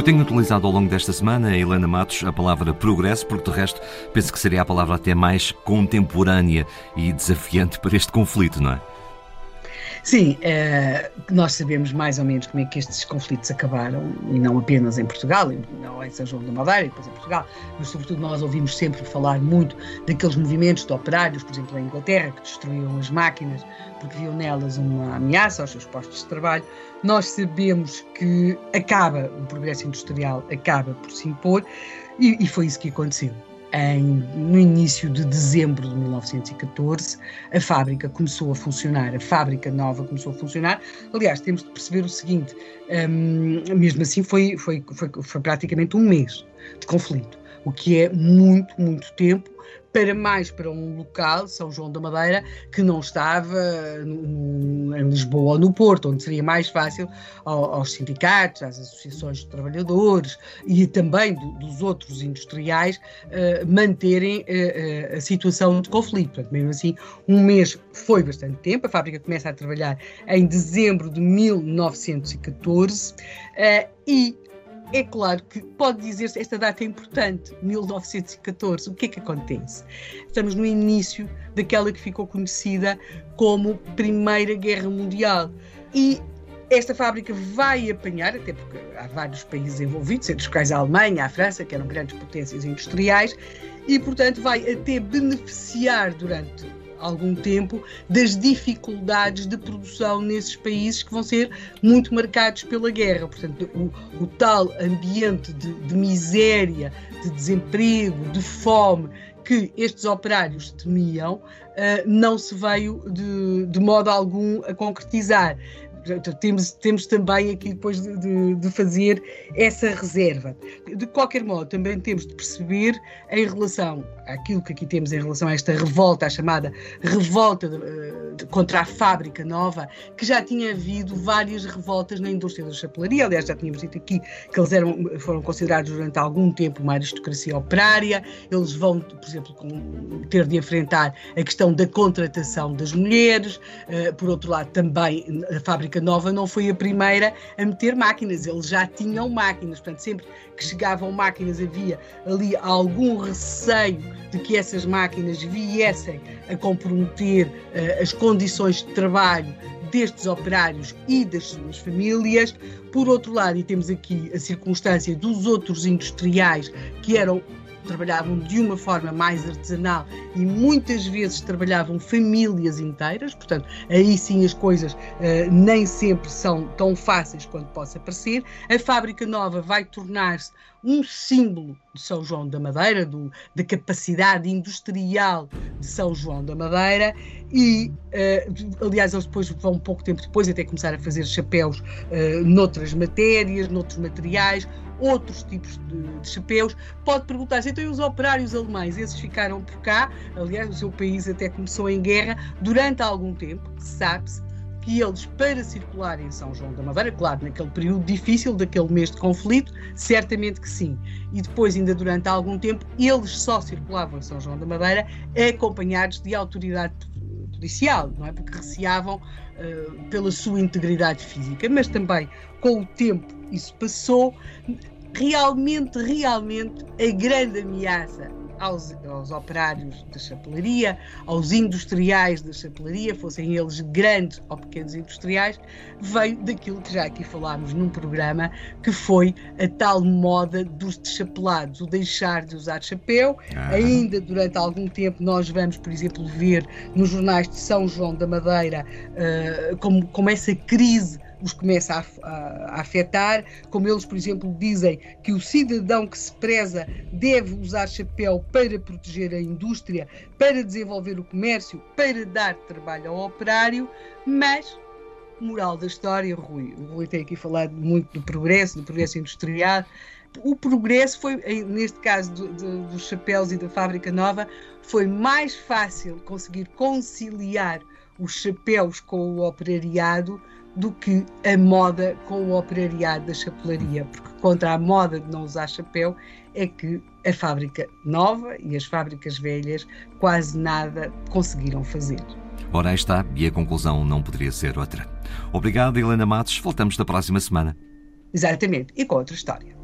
Eu tenho utilizado ao longo desta semana, Helena Matos, a palavra progresso, porque de resto penso que seria a palavra até mais contemporânea e desafiante para este conflito, não é? Sim, é, nós sabemos mais ou menos como é que estes conflitos acabaram, e não apenas em Portugal, não em São João da Madeira, e depois em Portugal, mas sobretudo nós ouvimos sempre falar muito daqueles movimentos de operários, por exemplo, em Inglaterra, que destruíam as máquinas porque viam nelas uma ameaça aos seus postos de trabalho. Nós sabemos que acaba, o progresso industrial acaba por se impor, e, e foi isso que aconteceu em, no início de dezembro de 1914, a fábrica começou a funcionar, a fábrica nova começou a funcionar. Aliás, temos de perceber o seguinte: mesmo assim, foi, foi, foi, foi praticamente um mês de conflito, o que é muito, muito tempo para mais para um local, São João da Madeira, que não estava no, em Lisboa ou no Porto, onde seria mais fácil aos sindicatos, às associações de trabalhadores e também do, dos outros industriais uh, manterem uh, a situação de conflito. Portanto, mesmo assim, um mês foi bastante tempo. A fábrica começa a trabalhar em dezembro de 1914 uh, e é claro que pode dizer-se esta data é importante, 1914. O que é que acontece? Estamos no início daquela que ficou conhecida como Primeira Guerra Mundial. E esta fábrica vai apanhar, até porque há vários países envolvidos, entre os quais a Alemanha, a França, que eram grandes potências industriais, e portanto vai até beneficiar durante algum tempo das dificuldades de produção nesses países que vão ser muito marcados pela guerra. Portanto, o, o tal ambiente de, de miséria, de desemprego, de fome que estes operários temiam, uh, não se veio de, de modo algum a concretizar temos, temos também aqui depois de, de, de, fazer essa reserva. De qualquer modo, também temos de perceber em relação àquilo que aqui temos em relação a esta revolta, a chamada revolta de, contra a fábrica nova, que já tinha havido várias revoltas na indústria da chapelaria. Aliás, já tínhamos dito aqui que eles eram, foram considerados durante algum tempo uma aristocracia operária. Eles vão, por exemplo, ter de enfrentar a questão da contratação das mulheres. Eh, por outro lado, também a fábrica fábrica nova não foi a primeira a meter máquinas, eles já tinham máquinas, portanto, sempre que chegavam máquinas havia ali algum receio de que essas máquinas viessem a comprometer uh, as condições de trabalho destes operários e das suas famílias. Por outro lado, e temos aqui a circunstância dos outros industriais que eram trabalhavam de uma forma mais artesanal e muitas vezes trabalhavam famílias inteiras, portanto, aí sim as coisas uh, nem sempre são tão fáceis quanto possa parecer. A fábrica nova vai tornar-se um símbolo de São João da Madeira, do, da capacidade industrial de São João da Madeira, e, uh, aliás, eles depois vão, pouco tempo depois, até começar a fazer chapéus uh, noutras matérias, noutros materiais, outros tipos de, de chapéus. Pode perguntar-se, então e os operários alemães? Esses ficaram por cá, aliás, o seu país até começou em guerra durante algum tempo, sabe-se que eles, para circularem em São João da Madeira, claro, naquele período difícil, daquele mês de conflito, certamente que sim. E depois, ainda durante algum tempo, eles só circulavam em São João da Madeira acompanhados de autoridade policial, não é? Porque receavam uh, pela sua integridade física, mas também com o tempo isso passou. Realmente, realmente, a grande ameaça aos, aos operários da chapelaria, aos industriais da chapelaria, fossem eles grandes ou pequenos industriais, veio daquilo que já aqui falámos num programa, que foi a tal moda dos chapelados, o deixar de usar chapéu. Ah. Ainda durante algum tempo nós vamos, por exemplo, ver nos jornais de São João da Madeira uh, como, como essa crise os começa a, a, afetar, como eles, por exemplo, dizem que o cidadão que se preza deve usar chapéu para proteger a indústria, para desenvolver o comércio, para dar trabalho ao operário, mas moral da história, Rui, o Rui tem aqui falado muito do progresso, do progresso industrial. O progresso foi, neste caso do, do, dos chapéus e da fábrica nova, foi mais fácil conseguir conciliar os chapéus com o operariado do que a moda com o operariado da chapelaria, porque contra a moda de não usar chapéu é que a fábrica nova e as fábricas velhas quase nada conseguiram fazer. Ora, aí está, e a conclusão não poderia ser outra. Obrigado, Helena Matos. Voltamos na próxima semana. Exatamente, e com outra história.